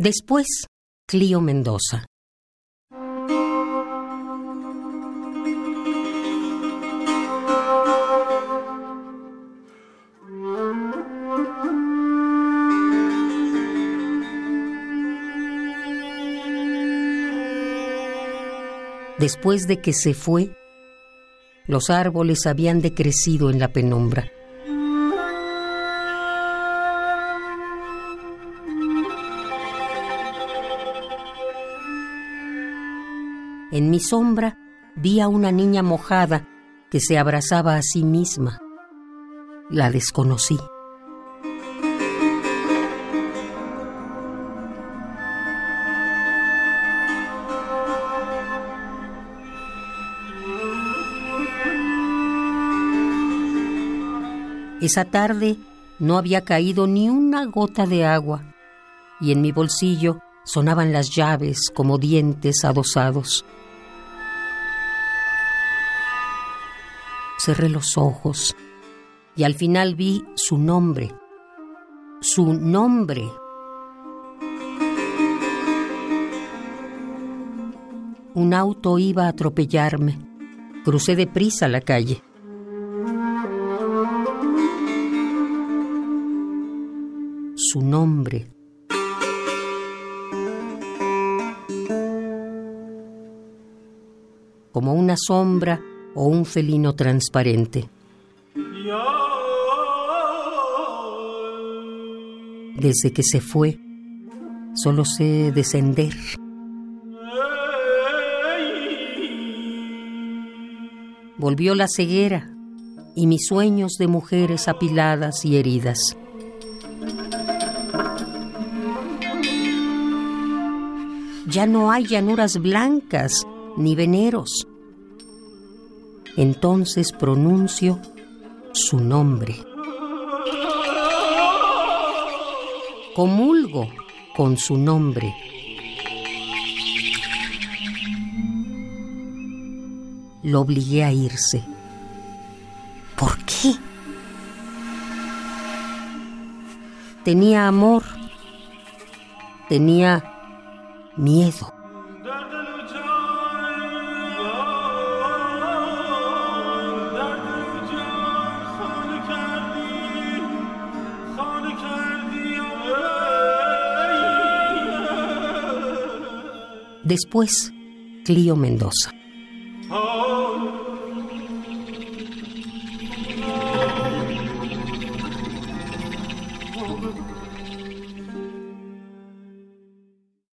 Después, Clío Mendoza. Después de que se fue, los árboles habían decrecido en la penumbra. En mi sombra vi a una niña mojada que se abrazaba a sí misma. La desconocí. Esa tarde no había caído ni una gota de agua y en mi bolsillo sonaban las llaves como dientes adosados. Cerré los ojos y al final vi su nombre, su nombre. Un auto iba a atropellarme. Crucé deprisa la calle. su nombre. Como una sombra o un felino transparente. Desde que se fue, solo sé descender. Volvió la ceguera y mis sueños de mujeres apiladas y heridas. ya no hay llanuras blancas ni veneros. Entonces pronuncio su nombre. Comulgo con su nombre. Lo obligué a irse. ¿Por qué? Tenía amor. Tenía miedo. Después, Clio Mendoza.